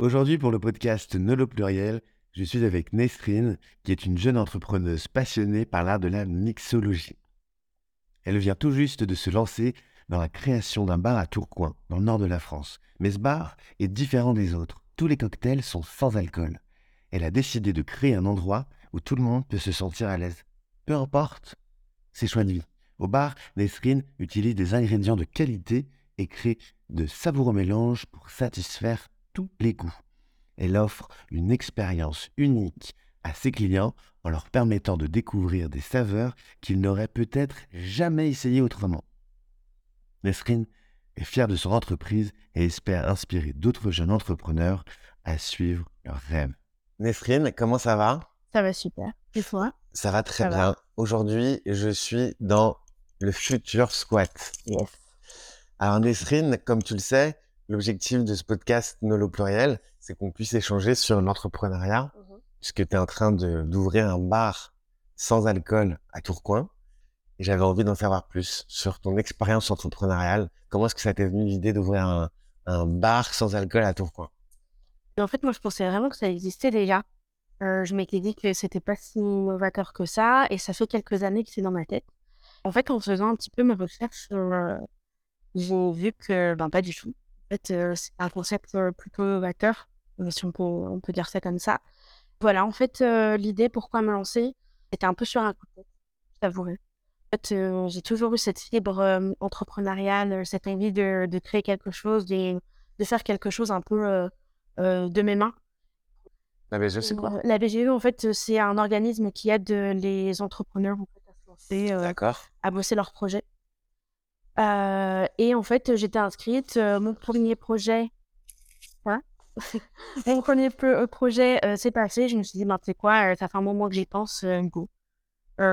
Aujourd'hui, pour le podcast Nolo Pluriel, je suis avec Nesrine, qui est une jeune entrepreneuse passionnée par l'art de la mixologie. Elle vient tout juste de se lancer dans la création d'un bar à Tourcoing, dans le nord de la France. Mais ce bar est différent des autres. Tous les cocktails sont sans alcool. Elle a décidé de créer un endroit où tout le monde peut se sentir à l'aise. Peu importe ses choix de vie. Au bar, Nesrine utilise des ingrédients de qualité et crée de savoureux mélanges pour satisfaire tous les goûts. Elle offre une expérience unique à ses clients en leur permettant de découvrir des saveurs qu'ils n'auraient peut-être jamais essayées autrement. Nesrine est fière de son entreprise et espère inspirer d'autres jeunes entrepreneurs à suivre leurs rêves. Nesrine, comment ça va? Ça va super. Et toi? Ça va très Ça bien. Aujourd'hui, je suis dans le futur squat. Yes. Alors Nesrine, comme tu le sais, l'objectif de ce podcast Nolo Pluriel, c'est qu'on puisse échanger sur l'entrepreneuriat, puisque tu es en train d'ouvrir un bar sans alcool à Tourcoing. Et j'avais envie d'en savoir plus sur ton expérience entrepreneuriale. Comment est-ce que ça t'est venu l'idée d'ouvrir un, un bar sans alcool à Tourcoing? En fait, moi, je pensais vraiment que ça existait déjà. Euh, je m'étais dit que c'était pas si novateur que ça, et ça fait quelques années que c'est dans ma tête. En fait, en faisant un petit peu mes recherches, euh, j'ai vu que, ben, pas du tout. Fait, euh, c'est un concept plutôt novateur, euh, si on peut, on peut dire ça comme ça. Voilà, en fait, l'idée, pourquoi me lancer, c'était un peu sur un coup de tête, je t'avouerai. En fait, j'ai toujours eu cette fibre entrepreneuriale, cette envie de, de créer quelque chose, de, de faire quelque chose un peu de mes mains. Ben je sais quoi? Euh, La BGE, en fait, c'est un organisme qui aide les entrepreneurs à se lancer, à bosser leur projet. Euh, et en fait, j'étais inscrite. euh, mon premier projet, voilà. mon premier euh, projet euh, s'est passé. Je me suis dit, ben, tu sais quoi, ça fait un moment que j'y pense, go.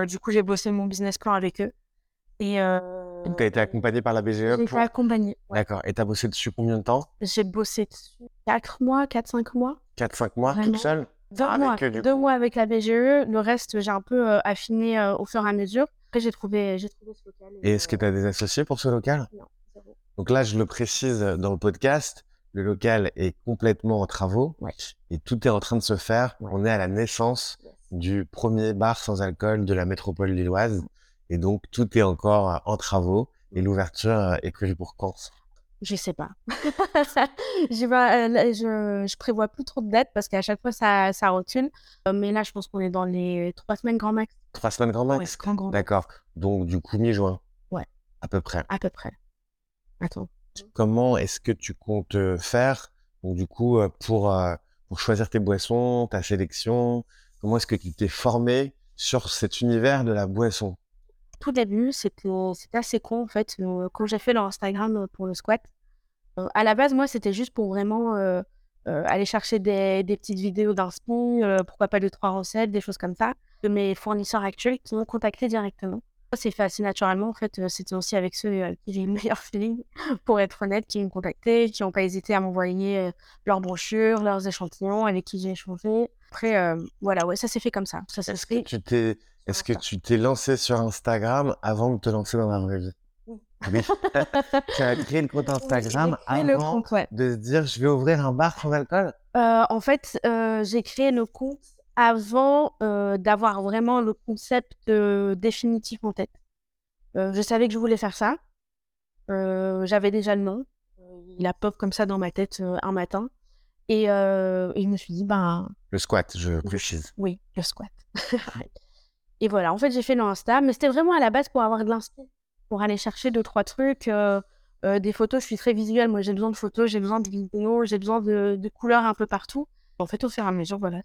Du coup, j'ai bossé mon business plan avec eux. Et euh, Tu as été accompagné par la BGE j'ai été pour... accompagnée. ouais. D'accord. Et tu as bossé dessus combien de temps? J'ai bossé dessus 4 mois, 4-5 mois. 4-5 mois Vraiment. toute seule? Deux Ah, mois, avec deux mois la BGE. Le reste, j'ai un peu affiné au fur et à mesure. Après, j'ai trouvé, j'ai trouvé ce local. Et est-ce que euh, tu as des associés pour ce local? Non, zéro. Donc là, je le précise dans le podcast, le local est complètement en travaux Ouais. et tout est en train de se faire. Ouais. On est à la naissance Yes. du premier bar sans alcool de la métropole lilloise et donc tout est encore euh, en travaux et l'ouverture euh, est prévue pour quand Je sais pas. Euh, je, je prévois plus trop de dates parce qu'à chaque fois, ça, ça recule. Euh, mais là, je pense qu'on est dans les trois semaines grand max. Trois semaines grand max? Ouais, grand, D'accord. Donc du coup mi-juin? Ouais. À peu près. à peu près. Attends. Comment est-ce que tu comptes euh, faire donc du coup euh, pour euh, pour choisir tes boissons, ta sélection? Comment est-ce que tu t'es formé sur cet univers de la boisson? Tout début, c'était assez con en fait. Euh, quand j'ai fait leur Instagram euh, pour le squat, euh, à la base, moi, c'était juste pour vraiment euh, euh, aller chercher des, des petites vidéos d'inspi, euh, pourquoi pas deux, trois recettes, des choses comme ça, de mes fournisseurs actuels qui m'ont contacté directement. Ça s'est fait assez naturellement. En fait, euh, c'était aussi avec ceux euh, qui j'ai le meilleur feeling, pour être honnête, qui m'ont contacté, qui n'ont pas hésité à m'envoyer euh, leurs brochures, leurs échantillons, avec qui j'ai échangé. Après, euh, voilà, ouais, ça s'est fait comme ça. Est-ce que tu t'es est-ce que tu t'es lancé sur Instagram avant de te lancer dans la vraie vie? tu as créé le compte Instagram le avant compte, ouais. de se dire je vais ouvrir un bar sans alcool Euh, en fait, euh, j'ai créé le compte avant euh, d'avoir vraiment le concept définitif en tête. Je savais que je voulais faire ça. J'avais déjà le nom. Il a pop comme ça dans ma tête un matin. Et, et je me suis dit, ben Le squat, je précise. oui, le squat. et voilà, en fait, j'ai fait le Insta, mais c'était vraiment à la base pour avoir de l'inspi, pour aller chercher deux, trois trucs. euh, euh, des photos, je suis très visuelle. Moi, j'ai besoin de photos, j'ai besoin de vidéos, j'ai besoin de, de couleurs un peu partout. En fait, au fur et à mesure, voilà.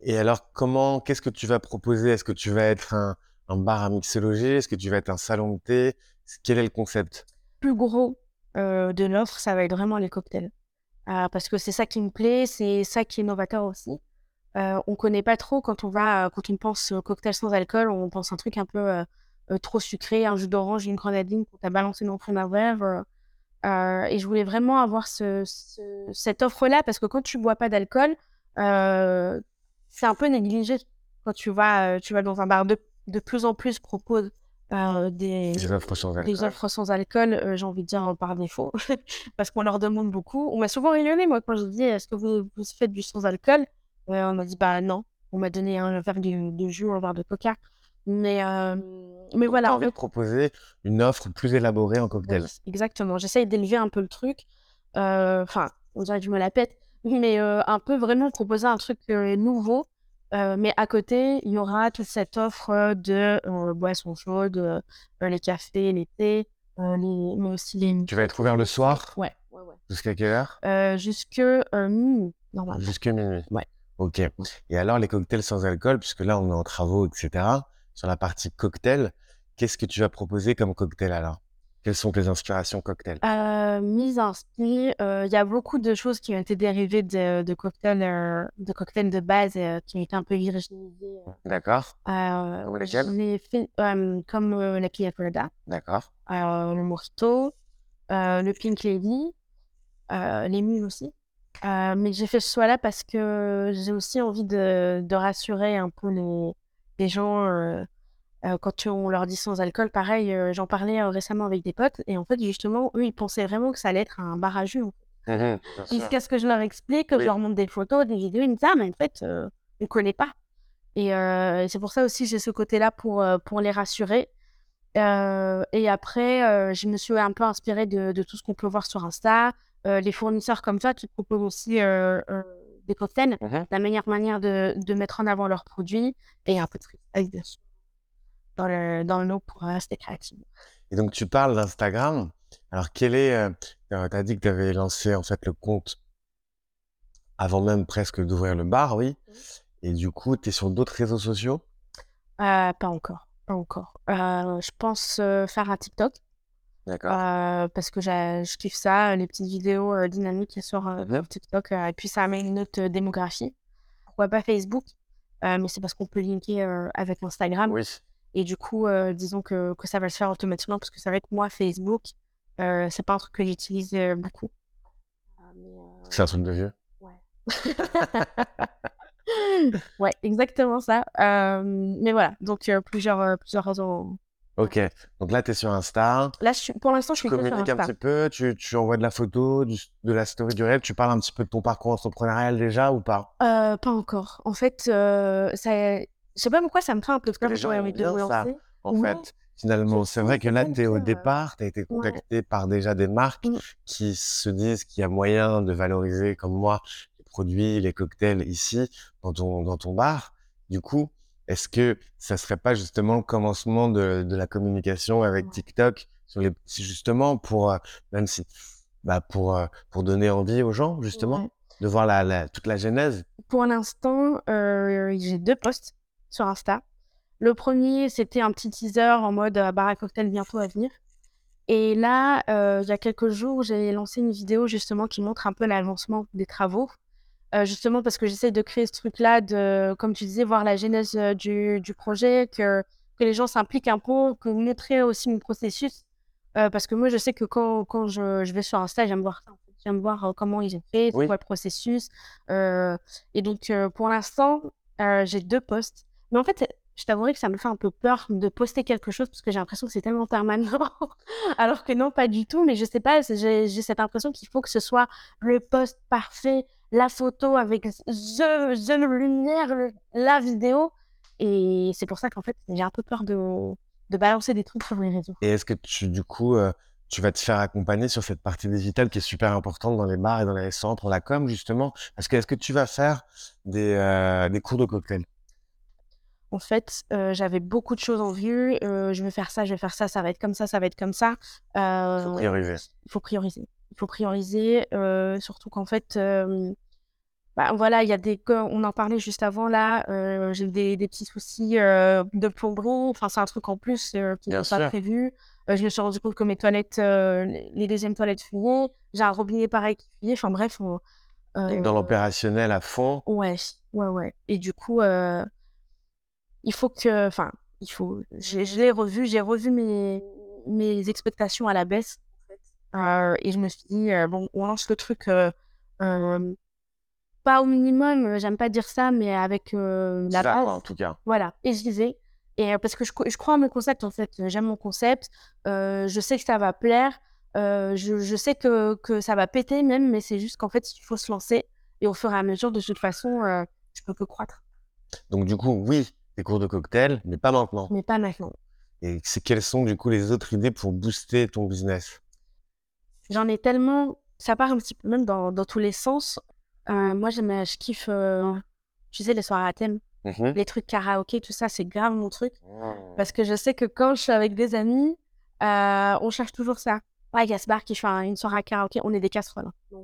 Et alors comment qu'est-ce que tu vas proposer? Est-ce que tu vas être un, un bar à mixologie? Est-ce que tu vas être un salon de thé? Quel est le concept? Plus gros euh, de l'offre, ça va être vraiment les cocktails. Euh, parce que c'est ça qui me plaît, c'est ça qui est novateur aussi. Euh, on connaît pas trop quand on va, quand on pense au cocktail sans alcool, on pense un truc un peu trop sucré, un jus d'orange, une grenadine qu'on t'a balancé dans le fond d'un verre. euh, euh, et je voulais vraiment avoir ce, ce- cette offre-là parce que quand tu bois pas d'alcool, euh, c'est un peu négligé quand tu vas, euh, tu vas dans un bar. De, de plus en plus proposent euh, des, Des offres sans des alcool. offres sans alcool, euh, j'ai envie de dire euh, par défaut, parce qu'on leur demande beaucoup. On m'a souvent rigolé, moi, quand je dis est-ce que vous, vous faites du sans alcool? Euh, On m'a dit bah non. On m'a donné un verre de, de jus, un verre de coca. Mais, euh, mais Donc, voilà, fait, de proposer une offre plus élaborée en cocktail. oui, exactement. J'essaye d'élever un peu le truc. Euh, Enfin, on dirait que je me la pète, mais euh, un peu vraiment proposer un truc euh, nouveau. Mais à côté, il y aura toute cette offre de boissons chaudes, les cafés, les thés, les... mais aussi les... Tu vas être ouvert le soir Ouais, ouais, ouais. jusqu'à quelle heure? Jusque minuit, normalement. Jusqu'à minuit. Ouais. Ok. Et alors les cocktails sans alcool, puisque là on est en travaux, etc. Sur la partie cocktail, qu'est-ce que tu vas proposer comme cocktail alors Quelles sont tes inspirations cocktail? Euh, mise en style, euh, il y a beaucoup de choses qui ont été dérivées de, de cocktails euh, de cocktails de base euh, qui ont été un peu virginisés. D'accord. Comme fait la Pina Colada, D'accord. le euh, le Pink Lady, les mules aussi. Mais j'ai fait ce choix-là parce que j'ai aussi envie de, de rassurer un peu les, les gens euh, euh, quand on leur dit sans alcool. Pareil, euh, j'en parlais récemment avec des potes et en fait, justement, eux, ils pensaient vraiment que ça allait être un bar à jus. sûr. Jusqu'à ce que je leur explique, que Oui. je leur montre des photos, des vidéos, ils me disent Ah, mais en fait, on ne connaît pas. Et c'est pour ça aussi j'ai ce côté-là pour, pour les rassurer. Euh, et après, euh, je me suis un peu inspirée de, de tout ce qu'on peut voir sur Insta. Euh, les fournisseurs comme ça qui proposent aussi des cocktails, la meilleure manière de, de mettre en avant leurs produits et un peu de sûr, dans le, dans le lot pour rester créatif. Et donc tu parles d'Instagram. Alors quel est euh, euh, T'as dit que tu avais lancé en fait le compte avant même presque d'ouvrir le bar, oui. Et du coup, tu es sur d'autres réseaux sociaux? Euh, pas encore, pas encore. Euh, je pense euh, faire un TikTok. D'accord. Euh, parce que je kiffe ça, les petites vidéos euh, dynamiques sur euh, Mhm. TikTok. et puis ça amène une autre démographie. Pourquoi pas Facebook? Mais c'est parce qu'on peut linker avec Instagram. Oui. Et du coup, disons que, que ça va se faire automatiquement parce que c'est vrai que moi, Facebook, c'est pas un truc que j'utilise beaucoup. Euh, C'est un truc de vieux. ouais, exactement ça. Mais voilà, donc plusieurs, plusieurs réseaux. Ok. Donc là, tu es sur Insta. Là, je suis, pour l'instant, je Tu suis sur communiques un Insta. petit peu, tu, tu envoies de la photo, du- de la story du rêve, tu parles un petit peu de ton parcours entrepreneurial déjà ou pas? Euh, pas encore. En fait, euh, ça... je sais pas pourquoi ça me fait un peu peur. les gens aiment de ça. En fait, finalement, c'est vrai que là, tu es au ça- départ, tu as été Ouais. contacté par déjà des marques Mm. qui se disent qu'il y a moyen de valoriser, comme moi, les produits, les cocktails ici, dans ton, dans ton bar. Du coup, est-ce que ça serait pas justement le commencement de, de la communication avec. TikTok sur les petits, justement, pour, euh, même si, bah, pour, euh, pour donner envie aux gens, justement, Ouais. de voir la, la- toute la genèse? Pour l'instant, euh, j'ai deux posts sur Insta. Le premier, c'était un petit teaser en mode bar à cocktail bientôt à venir. Et là, il y a quelques jours, j'ai lancé une vidéo justement qui montre un peu l'avancement des travaux. Euh, justement parce que j'essaie de créer ce truc-là, de, comme tu disais, voir la genèse euh, du, du projet, que, que les gens s'impliquent un peu, que montrer aussi mon processus. Euh, parce que moi, je sais que quand, quand je, je vais sur Insta, j'aime voir ça. J'aime voir comment ils ont fait, Oui. quoi le processus. Et donc, pour l'instant, j'ai deux posts. Mais en fait, je t'avouerai que ça me fait un peu peur de poster quelque chose parce que j'ai l'impression que c'est tellement permanent. Alors que non, pas du tout. Mais je sais pas, j'ai cette impression qu'il faut que ce soit le post parfait, la photo avec the, the lumière, le- la vidéo. Et c'est pour ça qu'en fait, j'ai un peu peur de, de balancer des trucs sur les réseaux. Et est-ce que tu, du coup, euh, tu vas te faire accompagner sur cette partie digitale qui est super importante dans les bars et dans les centres, la com, justement? Parce que est-ce que tu vas faire des, euh, des cours de cocktail? En fait, euh, j'avais beaucoup de choses en vue. je vais faire ça, je vais faire ça, ça va être comme ça, ça va être comme ça. Faut Euh, prioriser. il faut prioriser. Faut prioriser, euh, surtout qu'en fait, euh, bah, voilà, il y a des, on en parlait juste avant là, euh, j'ai des, des petits soucis euh, de plomberie. Enfin, c'est un truc en plus euh, qui n'était pas prévu. Je me suis rendu compte que mes toilettes, les deuxièmes toilettes fuyaient. J'ai un robinet pareil qui fuyait. Enfin bref, on- dans l'opérationnel à fond, Ouais, ouais, ouais. Et du coup, il faut que, enfin, il faut, je l'ai revu, j'ai revu mes, mes expectations à la baisse. Euh, et je me suis dit, euh, bon, on lance le truc, euh, pas au minimum, j'aime pas dire ça, mais avec euh, la base. en tout cas. Voilà, et je disais. Et parce que je, je, crois en mon concept, en fait. J'aime mon concept. je sais que ça va plaire. je, je, sais que, que, ça va péter même, mais c'est juste qu'en fait, il faut se lancer. Et au fur et à mesure, de toute façon, je peux que croître. Donc, du coup, oui, des cours de cocktail, mais pas maintenant. Mais pas maintenant. Et quelles sont, du coup, les autres idées pour booster ton business? J'en ai tellement. Ça part un petit peu même dans, dans tous les sens. moi, je kiffe, tu sais, les soirées à thème. Mmh les trucs karaoké, tout ça, c'est grave mon truc. Mmh. Parce que je sais que quand je suis avec des amis, euh, on cherche toujours ça. Ouais, il y a ce bar qui fait une soirée à karaoké, on est des casseroles. Hein,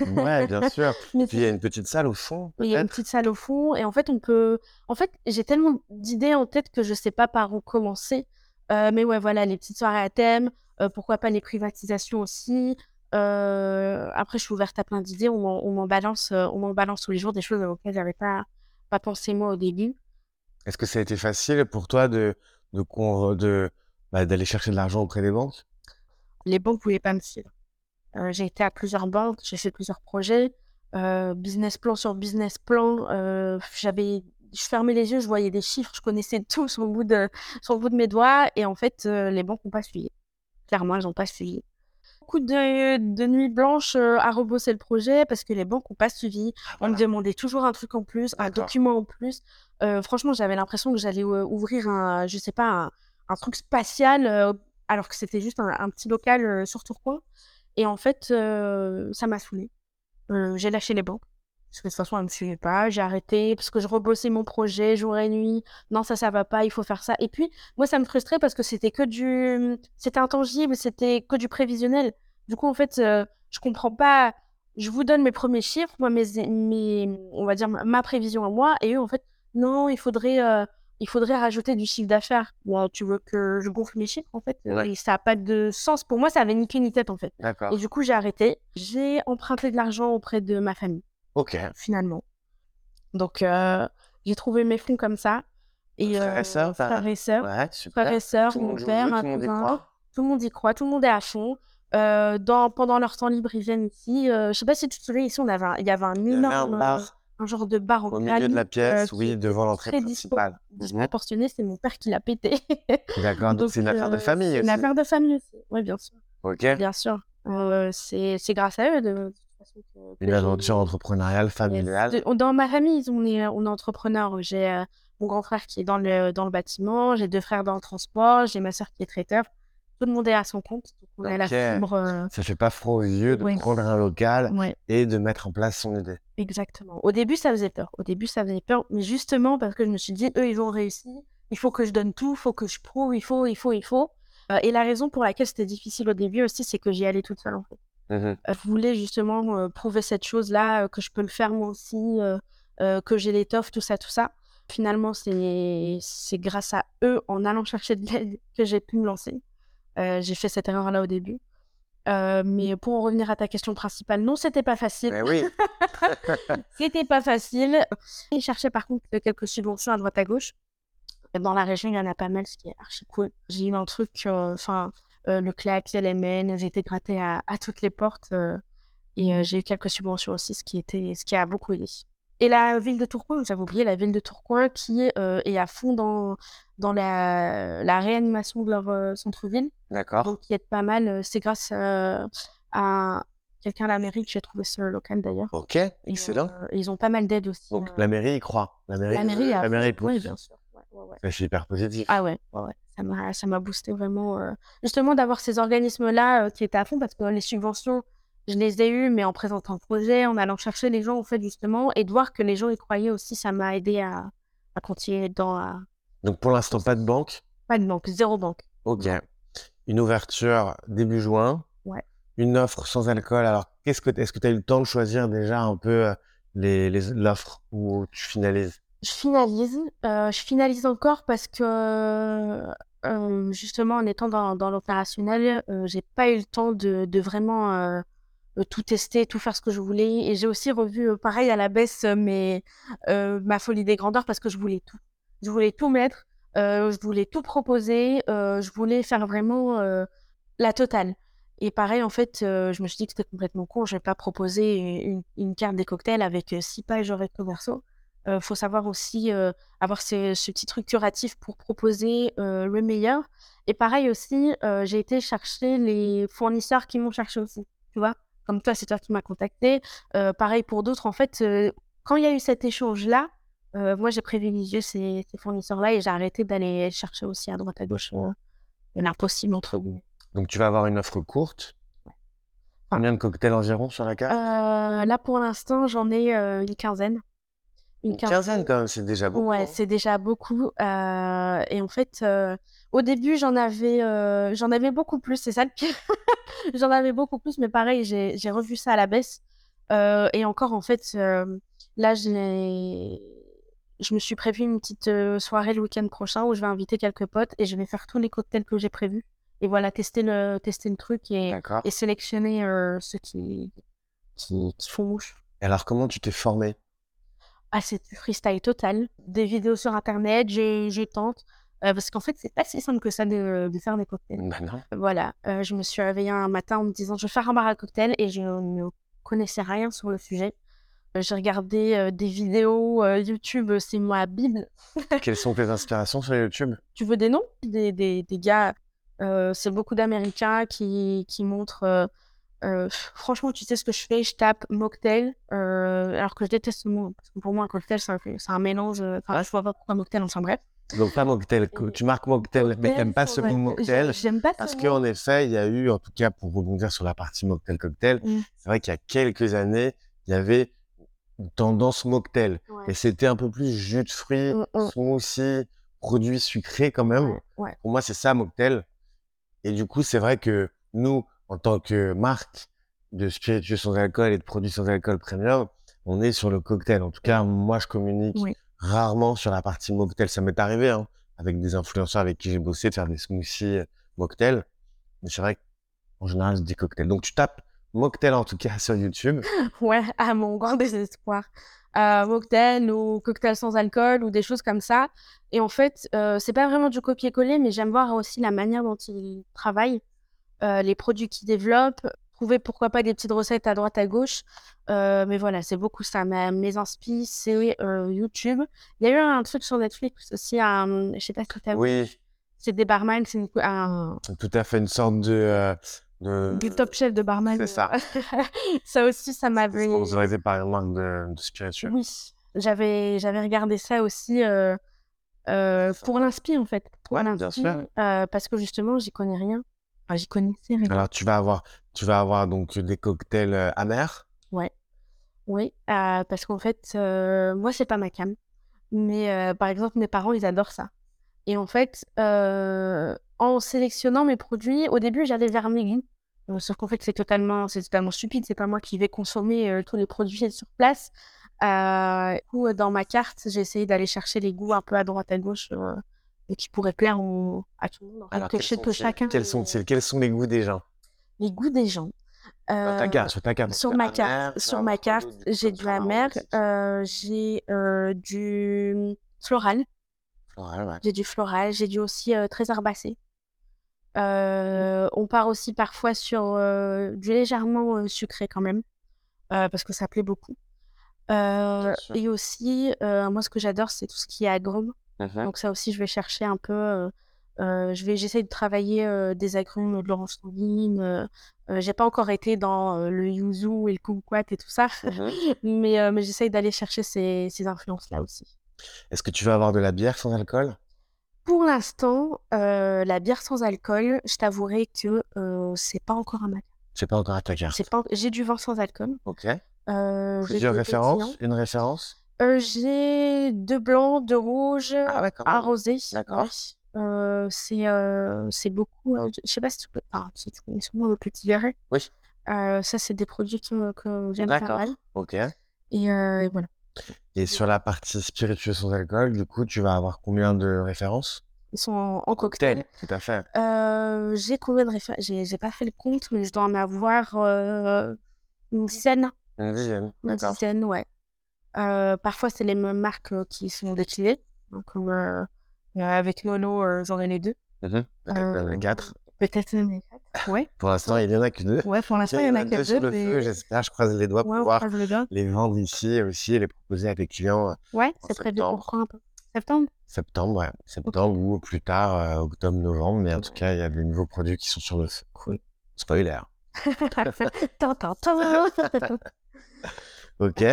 ouais, bien sûr. Puis il y a une petite salle au fond. Il y a une petite salle au fond. Et en fait, on peut. En fait, j'ai tellement d'idées en tête que je sais pas par où commencer. Euh, mais ouais, voilà, les petites soirées à thème. Euh, pourquoi pas les privatisations aussi. après, je suis ouverte à plein d'idées. On m'en balance, on m'en balance tous les jours des choses auxquelles j'avais pas pas pensé moi au début. Est-ce que ça a été facile pour toi de, de, de bah, d'aller chercher de l'argent auprès des banques? Les banques ne voulaient pas me suivre. Euh, j'ai été à plusieurs banques, j'ai fait plusieurs projets, euh, business plan sur business plan. Euh, j'avais, je fermais les yeux, je voyais des chiffres, je connaissais tout sur le bout de, sur le bout de mes doigts, et en fait, les banques n'ont pas suivi. Clairement, elles n'ont pas suivi beaucoup de, de nuits blanches euh, à rebosser le projet parce que les banques n'ont pas suivi. On me demandait toujours un truc en plus, un document en plus. Euh, franchement, j'avais l'impression que j'allais euh, ouvrir un, je sais pas, un, truc spatial alors que c'était juste un, petit local sur Tourcoing. Et en fait, ça m'a saoulé. j'ai lâché les banques. Parce que de toute façon, elle ne me suivait pas. J'ai arrêté parce que je rebossais mon projet jour et nuit. Non, ça, ça va pas. Il faut faire ça. Et puis, moi, ça me frustrait parce que c'était que du. C'était intangible, c'était que du prévisionnel. Du coup, en fait, euh, je comprends pas. Je vous donne mes premiers chiffres, moi, mes, mes, on va dire ma prévision à moi. Et eux, en fait, non, il faudrait. Euh, il faudrait rajouter du chiffre d'affaires. Moi, tu veux que je gonfle mes chiffres, en fait? Et ça n'a pas de sens. Pour moi, ça avait ni queue ni tête, en fait. Et du coup, j'ai arrêté. J'ai emprunté de l'argent auprès de ma famille. Ok. Finalement. Donc, euh, j'ai trouvé mes fonds comme ça. Et, frères et sœurs. Frères et sœurs. Ouais, frères et sœurs, mon père, un cousin. Tout le monde y croit, tout le monde est à fond. Euh, dans, pendant leur temps libre, ils viennent ici. Euh, je sais pas si tu te souviens, ici, on avait il y avait un énorme. bar. Un genre de bar au milieu de la pièce, oui, devant l'entrée principale. Disproportionné, c'est mon père qui l'a pété. D'accord, donc c'est une affaire de famille aussi. Une affaire de famille aussi, oui, bien sûr. Ok. Bien sûr. c'est grâce à eux de, une aventure entrepreneuriale, familiale. Dans ma famille, on est, on est entrepreneur. J'ai euh, mon grand frère qui est dans le, dans le bâtiment, j'ai deux frères dans le transport, j'ai ma soeur qui est traiteur. Tout le monde est à son compte. on a la fibre. Euh, ça fait pas froid aux yeux de prendre un local et de mettre en place son idée. Exactement. Au début, ça faisait peur. Au début, ça faisait peur. Mais justement, parce que je me suis dit, eux, ils ont réussi. Il faut que je donne tout. Il faut que je prouve. Il faut, il faut, il faut. Euh, et la raison pour laquelle c'était difficile au début aussi, c'est que j'y allais toute seule, en fait. Mmh je voulais justement prouver cette chose-là, que je peux le faire moi aussi, que j'ai l'étoffe, tout ça, tout ça. Finalement, c'est grâce à eux, en allant chercher de l'aide, que j'ai pu me lancer. j'ai fait cette erreur-là au début. mais pour en revenir à ta question principale, non, c'était pas facile. Mais oui. c'était pas facile. J'ai cherché par contre quelques subventions à droite à gauche. Dans la région, il y en a pas mal, ce qui est archi cool. J'ai eu un truc, enfin, euh, le CLAC, LMN, j'ai été grattée à, toutes les portes euh, et euh, j'ai eu quelques subventions aussi, ce qui, était, ce qui a beaucoup aidé. Et la ville de Tourcoing, j'avais oublié, la ville de Tourcoing qui est, est à fond dans, dans la, la réanimation de leur centre-ville. D'accord. Donc, qui aide pas mal. C'est grâce à quelqu'un à la mairie que j'ai trouvé ce local d'ailleurs. Ok, excellent. ils ont pas mal d'aide aussi. Donc, la mairie y croit. La mairie, la mairie, la mairie Oui, bien sûr. C'est hyper positif. Ah ouais, ouais, ça m'a ça m'a boosté vraiment euh, justement d'avoir ces organismes là euh, qui étaient à fond parce que les subventions je les ai eues mais en présentant le projet en allant chercher les gens en fait justement et de voir que les gens y croyaient aussi ça m'a aidé à, à continuer dans donc pour l'instant pas de banque? Pas de banque zéro banque. Ok. Une ouverture début juin. Ouais. Une offre sans alcool. Alors qu'est-ce que est-ce que tu as eu le temps de choisir déjà un peu euh, les l'offre où tu finalises? Je finalise. Euh, je finalise encore parce que, euh, justement, en étant dans, dans l'opérationnel, euh, j'ai pas eu le temps de, de vraiment euh, tout tester, tout faire ce que je voulais. Et j'ai aussi revu, pareil, à la baisse, mais ma folie des grandeurs parce que je voulais tout. Je voulais tout mettre, je voulais tout proposer, je voulais faire vraiment la totale. Et pareil, en fait, je me suis dit que c'était complètement con. Je vais pas proposer une, une carte des cocktails avec six pages recto verso Il faut savoir aussi avoir ce, ce, petit truc curatif pour proposer le meilleur. Et pareil aussi, j'ai été chercher les fournisseurs qui m'ont cherché aussi. Tu vois, comme toi, c'est toi qui m'as contacté. pareil pour d'autres. En fait, quand il y a eu cet échange-là, moi, j'ai privilégié ces, ces fournisseurs-là et j'ai arrêté d'aller chercher aussi à droite à gauche l'impossible entre vous. Donc, tu vas avoir une offre courte. Combien de cocktails environ sur la carte? Là, pour l'instant, j'en ai une quinzaine. Une quinzaine, quand même, c'est déjà beaucoup. Ouais, hein. c'est déjà beaucoup. Euh, et en fait, euh, au début, j'en avais, euh, j'en avais beaucoup plus. C'est ça le pire? j'en avais beaucoup plus, mais pareil, j'ai, j'ai revu ça à la baisse. et encore, en fait, là, je me suis prévu une petite soirée le week-end prochain où je vais inviter quelques potes et je vais faire tous les cocktails que j'ai prévus. Et voilà, tester le, tester le truc et, et sélectionner ceux qui, qui, qui font mouche. Alors, comment tu t'es formé ah, c'est du freestyle total. Des vidéos sur Internet, je tente. Euh, parce qu'en fait, c'est pas si simple que ça de, de faire des cocktails. Bah non. Voilà. Euh, je me suis réveillée un matin en me disant, je vais faire un bar à cocktail et je ne connaissais rien sur le sujet. Euh, j'ai regardé des vidéos YouTube, c'est ma bible. Quelles sont tes inspirations sur YouTube? Tu veux des noms? Des, des, des gars, c'est beaucoup d'Américains qui, qui montrent euh, franchement, tu sais ce que je fais? Je tape mocktail, euh, alors que je déteste ce mot. Parce que pour moi, un cocktail, c'est un, un, mélange. Euh, enfin, je vois pas pourquoi mocktail, enfin bref. Donc, pas mocktail. Tu marques mocktail, mais t'aimes pas ce mot mocktail? J'aime pas Parce qu'en effet, il y a eu, en tout cas, pour rebondir sur la partie mocktail-cocktail, mmh. c'est vrai qu'il y a quelques années, il y avait une tendance mocktail. Et c'était un peu plus jus de fruits, mmh, mmh. smoothie, produits sucrés quand même. Pour moi, c'est ça, mocktail. Et du coup, c'est vrai que nous, en tant que marque de spiritueux sans alcool et de produits sans alcool premium, on est sur le cocktail. En tout cas, moi, je communique rarement sur la partie mocktail. Ça m'est arrivé, hein, avec des influenceurs avec qui j'ai bossé, de faire des smoothies euh, mocktail. Mais c'est vrai qu'en général, c'est des cocktails. Donc, tu tapes mocktail, en tout cas, sur YouTube. Ouais, à mon grand désespoir. Euh, mocktail ou cocktail sans alcool ou des choses comme ça. Et en fait, euh, c'est pas vraiment du copier-coller, mais j'aime voir aussi la manière dont ils travaillent. Euh, les produits qu'ils développent, trouver pourquoi pas des petites recettes à droite à gauche. Euh, mais voilà, c'est beaucoup ça. mes inspi, c'est euh, YouTube. Il y a eu un truc sur Netflix aussi, un, je sais pas si tu as Oui. C'est des barman, c'est un... Tout à fait une sorte de... de... Du top chef de barman. C'est ça. ça aussi, ça m'avait... Sponsorisé par une marque de, de spiritueux. Oui, j'avais, j'avais regardé ça aussi pour l'inspi, en fait. Pour ouais, bien sûr. parce que justement, j'y connais rien. Ah, j'y connaissais rien. Alors, tu vas avoir, tu vas avoir donc des cocktails euh, amers. Ouais. Oui, euh, parce qu'en fait, euh, moi, c'est pas ma cam. Mais par exemple, mes parents, ils adorent ça. Et en fait, en sélectionnant mes produits, au début, j'allais vers mes goûts. sauf qu'en fait, c'est totalement, c'est totalement stupide. C'est pas moi qui vais consommer tous les produits sur place. ou dans ma carte, j'ai essayé d'aller chercher les goûts un peu à droite à gauche et qui pourrait plaire à tout le monde. Alors, quels sont, chacun. Quels sont, quels sont les goûts des gens? Les goûts des gens. Euh, sur ta carte, sur ta carte. Sur ma carte, sur ma carte, j'ai du amer, euh, j'ai euh, du floral. Floral, ouais. J'ai du floral, j'ai du aussi euh, très herbacé. Euh, on part aussi parfois sur du légèrement sucré quand même, parce que ça plaît beaucoup. et aussi, moi, ce que j'adore, c'est tout ce qui est agrumes. Mmh Donc ça aussi, je vais chercher un peu. je vais, j'essaie de travailler des agrumes de l'orange sanguine. j'ai pas encore été dans le yuzu et le kumquat et tout ça, mmh mais, mais j'essaie d'aller chercher ces, ces influences-là aussi. Est-ce que tu vas avoir de la bière sans alcool? Pour l'instant, la bière sans alcool, je t'avouerai que c'est pas encore à ma C'est pas encore à ta carte. Pas... J'ai du vin sans alcool. Ok. Euh, Plusieurs références? Une référence? Euh, j'ai deux blancs, deux rouges, ah, un rosé. D'accord. Euh, c'est euh, c'est beaucoup. je sais pas si tu, peux... ah, si tu connais sûrement le petit verre. Oui. ça, c'est des produits que, que j'aime pas mal. Ok. Et, voilà. Et sur la partie spiritueux sans alcool, du coup, tu vas avoir combien de références? Ils sont en, cocktail. Tout à fait. j'ai combien de références J'ai pas fait le compte, mais je dois en avoir une dizaine. Une dizaine. Une dizaine, ouais. Euh, parfois, c'est les mêmes marques euh, qui sont déclinées. Donc, euh, avec Nono, j'en ai les deux. Mmh peut-être même les quatre. Peut-être les quatre. Ouais. Pour l'instant, il n'y en a que deux. Ouais, pour l'instant, il y en a que deux sur feu, j'espère. Je croise les doigts pour Ouais, pouvoir les vendre ici aussi et les proposer à tes clients. Ouais, c'est pour quand? Un peu Septembre? Septembre, ouais. Septembre ou plus tard, euh, octobre, novembre. Mais en tout cas, il y a des nouveaux produits qui sont sur le feu. Cool. Spoiler. Tan. Ok.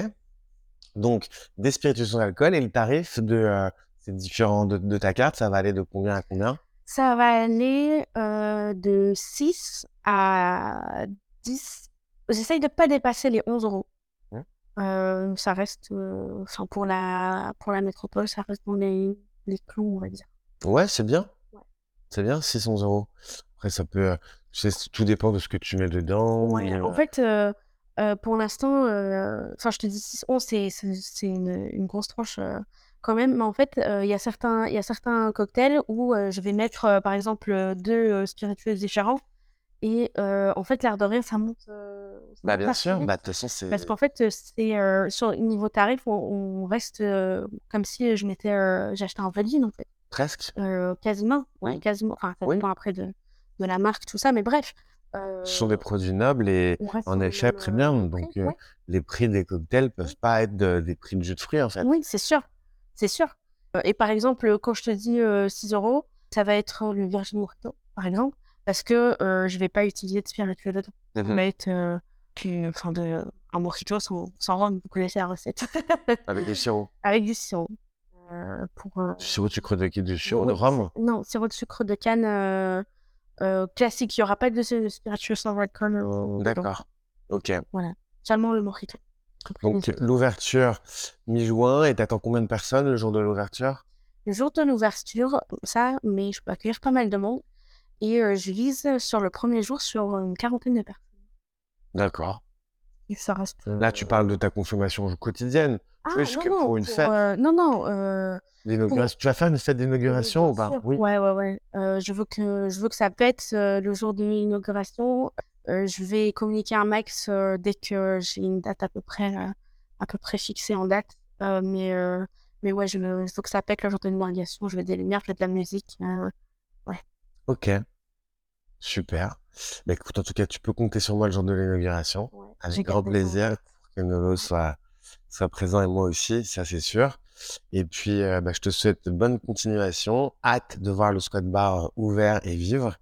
Donc, des spiritueux sans alcool et le tarif de euh, ces différents de, de ta carte, ça va aller de combien à combien? Ça va aller euh, de 6 à 10. J'essaye de pas dépasser les 11 euros. Mmh. Euh, ça reste, euh, enfin pour la pour la métropole, ça reste dans les, les clous, on va dire. Ouais, c'est bien. Ouais. C'est bien, 600 euros. Après, ça peut. tout dépend de ce que tu mets dedans. Ouais, en fait, euh, pour l'instant, euh, enfin, je te dis 6 11, c'est c'est- c'est une, une grosse tranche euh, quand même. Mais en fait, il y a certains, cocktails où je vais mettre, par exemple, deux spiritueux différents. Et euh, en fait, l'air de rien, ça monte. euh, ça Bah, bien sûr. Bah, de toute façon, c'est. Parce qu'en fait, c'est euh, sur le niveau tarif, on, on reste comme si je m'étais, j'achetais un valide en fait, Presque. Quasiment, ouais, quasiment. Enfin, ça Oui. dépend après de, de la marque, tout ça, mais bref. Euh, Ce sont des produits nobles et en effet euh, prix, Donc, euh, les prix des cocktails peuvent pas être de- des prix de jus de fruits, en fait. Oui, c'est sûr, c'est sûr. Euh, Et par exemple, quand je te dis euh, 6 euros, ça va être le Virgin Mojito, par exemple, parce que euh, je vais pas utiliser de spiritueux dedans. Ça Mhm. va être euh, enfin, de, un Mojito sans, sans rhum, vous connaissez la recette, Avec des sirops. avec du sirop. Euh, pour, euh, Du sirop de sucre de Du sirop rhum? Non, sirop de sucre de canne euh, euh, classique. Il n'y aura pas de spiritueux sans vodka. euh. D'accord. Ok. Seulement le mojito. Donc, l'ouverture mi-juin et t'attends combien de personnes le jour de l'ouverture? Le jour de l'ouverture, ça, mais je peux accueillir pas mal de monde. Et euh, je vise sur le premier jour sur une quarantaine de personnes. D'accord. Et ça reste. Là, tu parles de ta consommation quotidienne. Ah, non, que non, pour une fête. euh, non, non. euh, L'inauguration. Tu vas faire une fête d'inauguration ou pas? Oui. Ouais, ouais, ouais. Euh, je veux que je veux que ça pète le jour de l'inauguration. Je vais communiquer un max dès que j'ai une date à peu près à peu près fixée en date. Mais mais ouais, je, veux- je veux que ça pète le jour de l'inauguration. Je veux des lumières, je veux de la musique. euh, Ok. Super. Bah, écoute, en tout cas, tu peux compter sur moi le jour de l'inauguration. ouais. Avec grand plaisir pour que Nolo soit, soit présent et moi aussi, ça c'est sûr. Et puis, euh, bah, je te souhaite de bonne continuation. Hâte de voir le squat bar ouvert et vivre.